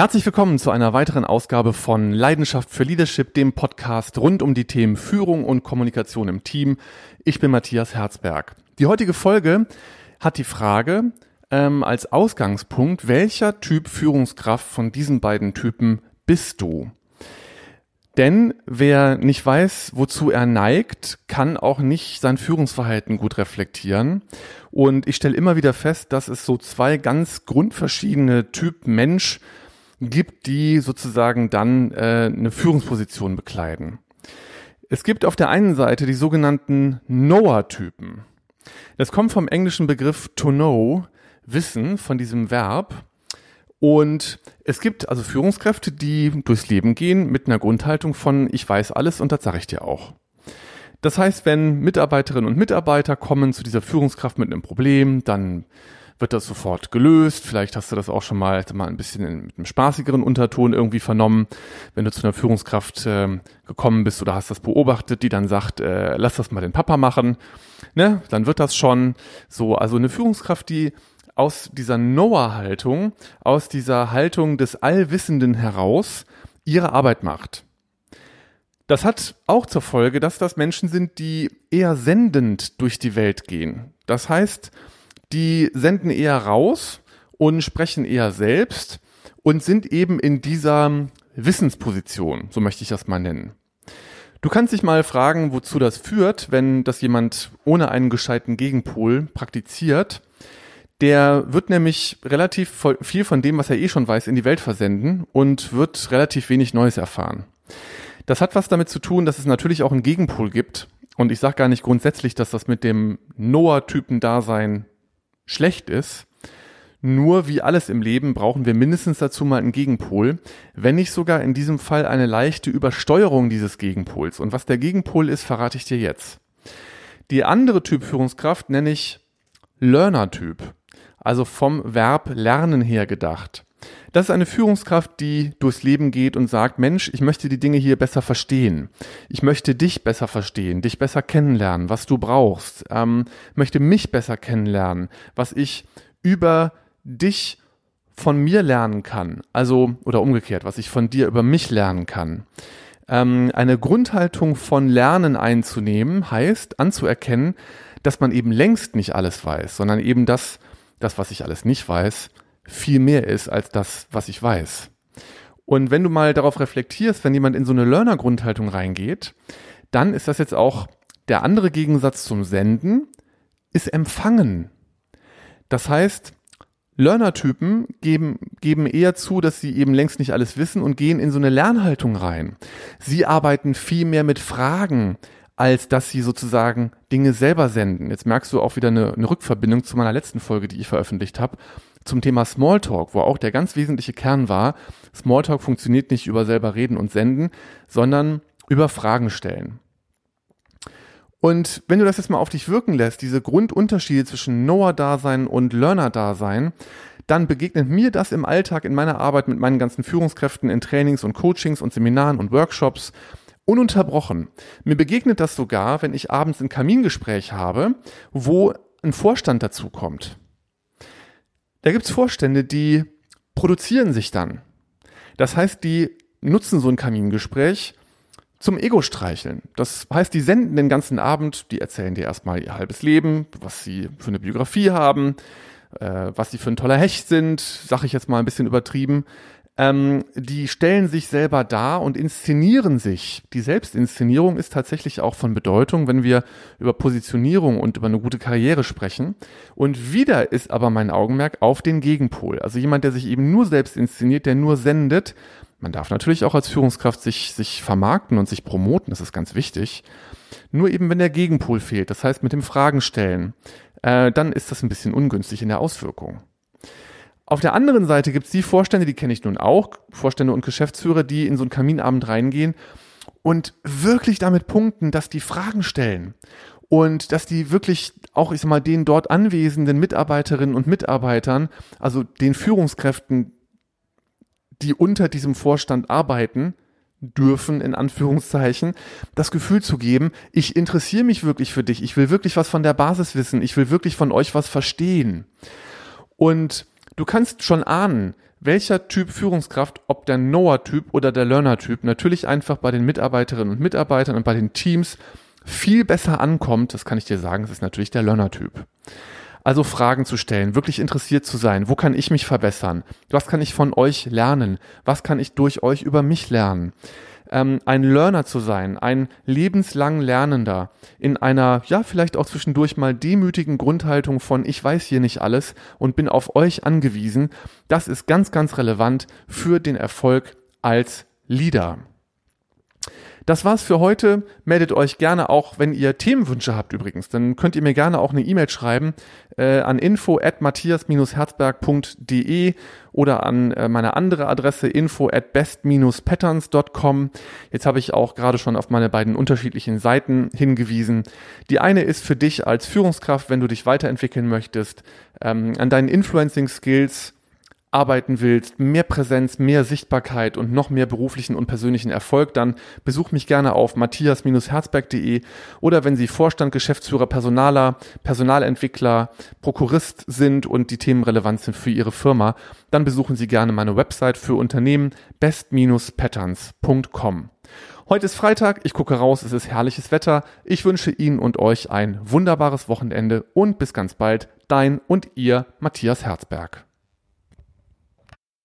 Herzlich willkommen zu einer weiteren Ausgabe von Leidenschaft für Leadership, dem Podcast rund um die Themen Führung und Kommunikation im Team. Ich bin Matthias Herzberg. Die heutige Folge hat die Frage ähm, als Ausgangspunkt, welcher Typ Führungskraft von diesen beiden Typen bist du? Denn wer nicht weiß, wozu er neigt, kann auch nicht sein Führungsverhalten gut reflektieren. Und ich stelle immer wieder fest, dass es so zwei ganz grundverschiedene Typ Mensch gibt, die sozusagen dann äh, eine Führungsposition bekleiden. Es gibt auf der einen Seite die sogenannten Knower-Typen. Das kommt vom englischen Begriff to know, Wissen, von diesem Verb. Und es gibt also Führungskräfte, die durchs Leben gehen mit einer Grundhaltung von ich weiß alles und das sage ich dir auch. Das heißt, wenn Mitarbeiterinnen und Mitarbeiter kommen zu dieser Führungskraft mit einem Problem, dann wird das sofort gelöst. Vielleicht hast du das auch schon mal, mal ein bisschen in, mit einem spaßigeren Unterton irgendwie vernommen, wenn du zu einer Führungskraft äh, gekommen bist oder hast das beobachtet, die dann sagt, äh, lass das mal den Papa machen. Ne? Dann wird das schon so. Also eine Führungskraft, die aus dieser Knower-Haltung, aus dieser Haltung des Allwissenden heraus ihre Arbeit macht. Das hat auch zur Folge, dass das Menschen sind, die eher sendend durch die Welt gehen. Das heißt, die senden eher raus und sprechen eher selbst und sind eben in dieser Wissensposition, so möchte ich das mal nennen. Du kannst dich mal fragen, wozu das führt, wenn das jemand ohne einen gescheiten Gegenpol praktiziert. Der wird nämlich relativ viel von dem, was er eh schon weiß, in die Welt versenden und wird relativ wenig Neues erfahren. Das hat was damit zu tun, dass es natürlich auch einen Gegenpol gibt. Und ich sage gar nicht grundsätzlich, dass das mit dem Noah-Typen-Dasein schlecht ist. Nur wie alles im Leben brauchen wir mindestens dazu mal einen Gegenpol, wenn nicht sogar in diesem Fall eine leichte Übersteuerung dieses Gegenpols. Und was der Gegenpol ist, verrate ich dir jetzt. Die andere Typ Führungskraft nenne ich Learner-Typ, also vom Verb lernen her gedacht. Das ist eine Führungskraft, die durchs Leben geht und sagt, Mensch, ich möchte die Dinge hier besser verstehen. Ich möchte dich besser verstehen, dich besser kennenlernen, was du brauchst. Ähm, möchte mich besser kennenlernen, was ich über dich von mir lernen kann. Also, oder umgekehrt, was ich von dir über mich lernen kann. Ähm, eine Grundhaltung von Lernen einzunehmen heißt anzuerkennen, dass man eben längst nicht alles weiß, sondern eben das, das, was ich alles nicht weiß, viel mehr ist als das, was ich weiß. Und wenn du mal darauf reflektierst, wenn jemand in so eine Learner-Grundhaltung reingeht, dann ist das jetzt auch der andere Gegensatz zum Senden, ist Empfangen. Das heißt, Learner-Typen geben, geben eher zu, dass sie eben längst nicht alles wissen und gehen in so eine Lernhaltung rein. Sie arbeiten viel mehr mit Fragen, als dass sie sozusagen Dinge selber senden. Jetzt merkst du auch wieder eine, eine Rückverbindung zu meiner letzten Folge, die ich veröffentlicht habe, zum Thema Smalltalk, wo auch der ganz wesentliche Kern war, Smalltalk funktioniert nicht über selber reden und senden, sondern über Fragen stellen. Und wenn du das jetzt mal auf dich wirken lässt, diese Grundunterschiede zwischen Knower-Dasein und Learner-Dasein, dann begegnet mir das im Alltag in meiner Arbeit mit meinen ganzen Führungskräften in Trainings und Coachings und Seminaren und Workshops ununterbrochen. Mir begegnet das sogar, wenn ich abends ein Kamingespräch habe, wo ein Vorstand dazu kommt. Da gibt's Vorstände, die produzieren sich dann. Das heißt, die nutzen so ein Kamingespräch zum Ego-Streicheln. Das heißt, die senden den ganzen Abend, die erzählen dir erstmal ihr halbes Leben, was sie für eine Biografie haben, äh, was sie für ein toller Hecht sind, sag ich jetzt mal ein bisschen übertrieben ähm, die stellen sich selber dar und inszenieren sich. Die Selbstinszenierung ist tatsächlich auch von Bedeutung, wenn wir über Positionierung und über eine gute Karriere sprechen. Und wieder ist aber mein Augenmerk auf den Gegenpol. Also jemand, der sich eben nur selbst inszeniert, der nur sendet. Man darf natürlich auch als Führungskraft sich, sich vermarkten und sich promoten, das ist ganz wichtig. Nur eben, wenn der Gegenpol fehlt, das heißt mit dem Fragen stellen, äh, dann ist das ein bisschen ungünstig in der Auswirkung. Auf der anderen Seite gibt es die Vorstände, die kenne ich nun auch, Vorstände und Geschäftsführer, die in so einen Kaminabend reingehen und wirklich damit punkten, dass die Fragen stellen und dass die wirklich auch, ich sag mal, den dort anwesenden Mitarbeiterinnen und Mitarbeitern, also den Führungskräften, die unter diesem Vorstand arbeiten, dürfen, in Anführungszeichen, das Gefühl zu geben, ich interessiere mich wirklich für dich, ich will wirklich was von der Basis wissen, ich will wirklich von euch was verstehen. Und Du kannst schon ahnen, welcher Typ Führungskraft, ob der Knower-Typ oder der Learner-Typ, natürlich einfach bei den Mitarbeiterinnen und Mitarbeitern und bei den Teams viel besser ankommt, das kann ich dir sagen, das ist natürlich der Learner-Typ. Also Fragen zu stellen, wirklich interessiert zu sein. Wo kann ich mich verbessern? Was kann ich von euch lernen? Was kann ich durch euch über mich lernen? Ähm, ein Learner zu sein, ein lebenslang Lernender in einer, ja, vielleicht auch zwischendurch mal demütigen Grundhaltung von ich weiß hier nicht alles und bin auf euch angewiesen, das ist ganz, ganz relevant für den Erfolg als Leader. Das war's für heute. Meldet euch gerne auch, wenn ihr Themenwünsche habt übrigens. Dann könnt ihr mir gerne auch eine E-Mail schreiben äh, an info at matthias-herzberg.de oder an äh, meine andere Adresse info at best-patterns.com. Jetzt habe ich auch gerade schon auf meine beiden unterschiedlichen Seiten hingewiesen. Die eine ist für dich als Führungskraft, wenn du dich weiterentwickeln möchtest, ähm, an deinen Influencing Skills arbeiten willst, mehr Präsenz, mehr Sichtbarkeit und noch mehr beruflichen und persönlichen Erfolg, dann besuch mich gerne auf matthias-herzberg.de oder wenn Sie Vorstand, Geschäftsführer, Personaler, Personalentwickler, Prokurist sind und die Themen relevant sind für Ihre Firma, dann besuchen Sie gerne meine Website für Unternehmen best-patterns.com. Heute ist Freitag, ich gucke raus, es ist herrliches Wetter. Ich wünsche Ihnen und euch ein wunderbares Wochenende und bis ganz bald, dein und ihr Matthias Herzberg.